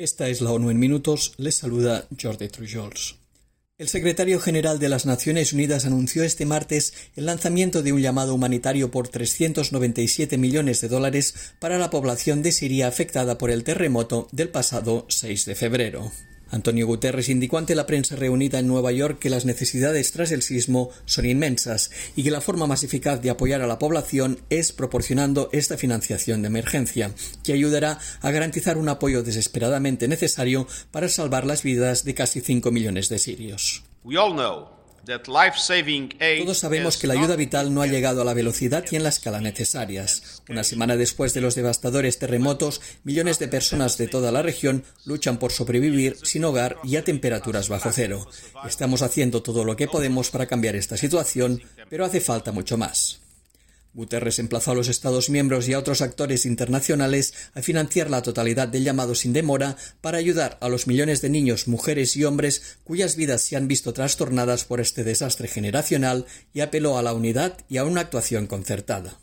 Esta es la ONU en minutos. Les saluda Jordi Trujols. El secretario general de las Naciones Unidas anunció este martes el lanzamiento de un llamado humanitario por 397 millones de dólares para la población de Siria afectada por el terremoto del pasado 6 de febrero. Antonio Guterres indicó ante la prensa reunida en Nueva York que las necesidades tras el sismo son inmensas y que la forma más eficaz de apoyar a la población es proporcionando esta financiación de emergencia, que ayudará a garantizar un apoyo desesperadamente necesario para salvar las vidas de casi 5 millones de sirios. Todos sabemos que la ayuda vital no ha llegado a la velocidad y en la escala necesarias. Una semana después de los devastadores terremotos, millones de personas de toda la región luchan por sobrevivir sin hogar y a temperaturas bajo cero. Estamos haciendo todo lo que podemos para cambiar esta situación, pero hace falta mucho más. Guterres emplazó a los Estados miembros y a otros actores internacionales a financiar la totalidad del llamado sin demora para ayudar a los millones de niños, mujeres y hombres cuyas vidas se han visto trastornadas por este desastre generacional y apeló a la unidad y a una actuación concertada.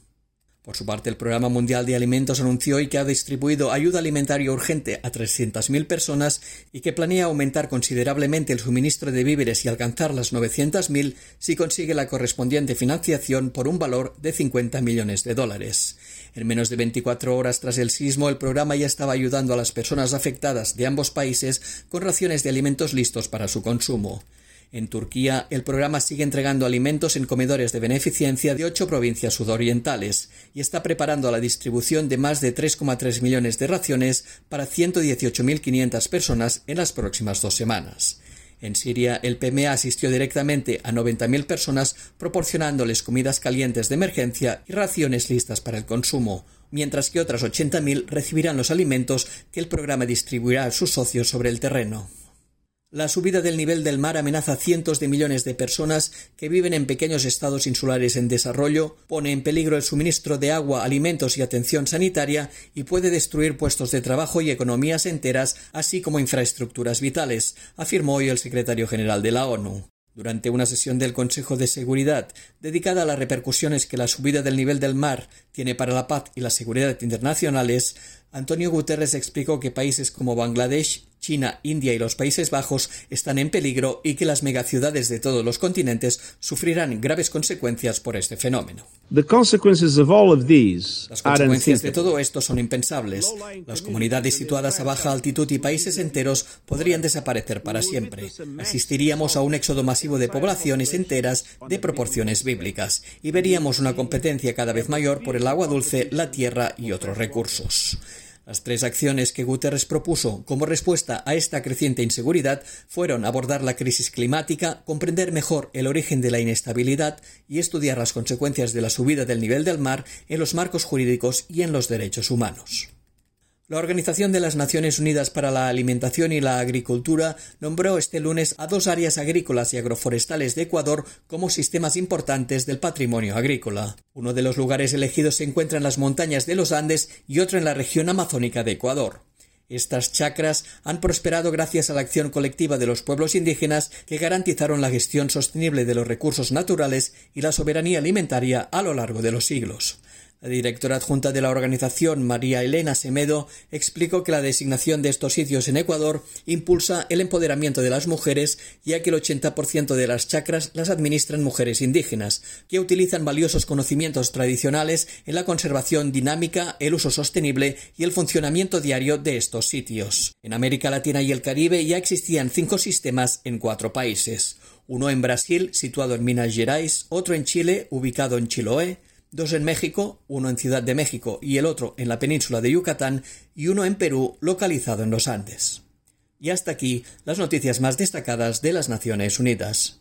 Por su parte, el Programa Mundial de Alimentos anunció hoy que ha distribuido ayuda alimentaria urgente a 300.000 personas y que planea aumentar considerablemente el suministro de víveres y alcanzar las 900.000 si consigue la correspondiente financiación por un valor de 50 millones de dólares. En menos de 24 horas tras el sismo, el programa ya estaba ayudando a las personas afectadas de ambos países con raciones de alimentos listos para su consumo. En Turquía, el programa sigue entregando alimentos en comedores de beneficencia de ocho provincias sudorientales y está preparando la distribución de más de 3,3 millones de raciones para 118.500 personas en las próximas dos semanas. En Siria, el PMA asistió directamente a 90.000 personas proporcionándoles comidas calientes de emergencia y raciones listas para el consumo, mientras que otras 80.000 recibirán los alimentos que el programa distribuirá a sus socios sobre el terreno. La subida del nivel del mar amenaza a cientos de millones de personas que viven en pequeños estados insulares en desarrollo, pone en peligro el suministro de agua, alimentos y atención sanitaria y puede destruir puestos de trabajo y economías enteras, así como infraestructuras vitales, afirmó hoy el secretario general de la ONU. Durante una sesión del Consejo de Seguridad dedicada a las repercusiones que la subida del nivel del mar tiene para la paz y la seguridad internacionales, Antonio Guterres explicó que países como Bangladesh, China, India y los Países Bajos están en peligro y que las megaciudades de todos los continentes sufrirán graves consecuencias por este fenómeno. Las consecuencias de todo esto son impensables. Las comunidades situadas a baja altitud y países enteros podrían desaparecer para siempre. Asistiríamos a un éxodo masivo de poblaciones enteras de proporciones bíblicas y veríamos una competencia cada vez mayor por el agua dulce, la tierra y otros recursos. Las tres acciones que Guterres propuso como respuesta a esta creciente inseguridad fueron abordar la crisis climática, comprender mejor el origen de la inestabilidad y estudiar las consecuencias de la subida del nivel del mar en los marcos jurídicos y en los derechos humanos. La Organización de las Naciones Unidas para la Alimentación y la Agricultura nombró este lunes a dos áreas agrícolas y agroforestales de Ecuador como sistemas importantes del patrimonio agrícola. Uno de los lugares elegidos se encuentra en las montañas de los Andes y otro en la región amazónica de Ecuador. Estas chacras han prosperado gracias a la acción colectiva de los pueblos indígenas que garantizaron la gestión sostenible de los recursos naturales y la soberanía alimentaria a lo largo de los siglos. La directora adjunta de la organización, María Elena Semedo, explicó que la designación de estos sitios en Ecuador impulsa el empoderamiento de las mujeres, ya que el 80% de las chacras las administran mujeres indígenas, que utilizan valiosos conocimientos tradicionales en la conservación dinámica, el uso sostenible y el funcionamiento diario de estos sitios. En América Latina y el Caribe ya existían cinco sistemas en cuatro países. Uno en Brasil, situado en Minas Gerais, otro en Chile, ubicado en Chiloé, dos en México, uno en Ciudad de México y el otro en la península de Yucatán, y uno en Perú, localizado en los Andes. Y hasta aquí las noticias más destacadas de las Naciones Unidas.